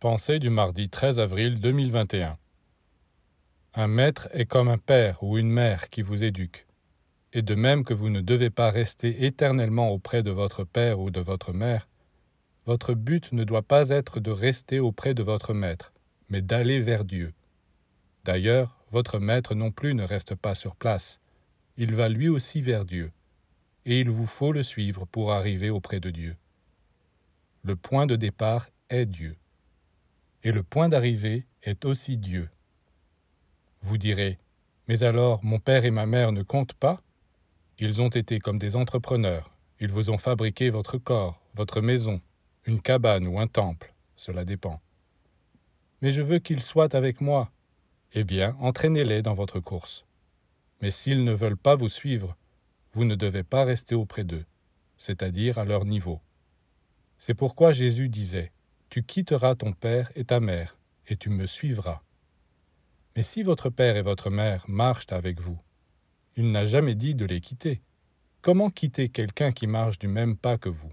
Pensée du mardi 13 avril 2021. Un maître est comme un père ou une mère qui vous éduque. Et de même que vous ne devez pas rester éternellement auprès de votre père ou de votre mère, votre but ne doit pas être de rester auprès de votre maître, mais d'aller vers Dieu. D'ailleurs, votre maître non plus ne reste pas sur place, il va lui aussi vers Dieu, et il vous faut le suivre pour arriver auprès de Dieu. Le point de départ est Dieu et le point d'arrivée est aussi Dieu. Vous direz, mais alors mon père et ma mère ne comptent pas? Ils ont été comme des entrepreneurs, ils vous ont fabriqué votre corps, votre maison, une cabane ou un temple, cela dépend. Mais je veux qu'ils soient avec moi. Eh bien, entraînez-les dans votre course. Mais s'ils ne veulent pas vous suivre, vous ne devez pas rester auprès d'eux, c'est-à-dire à leur niveau. C'est pourquoi Jésus disait, tu quitteras ton père et ta mère, et tu me suivras. Mais si votre père et votre mère marchent avec vous, il n'a jamais dit de les quitter. Comment quitter quelqu'un qui marche du même pas que vous?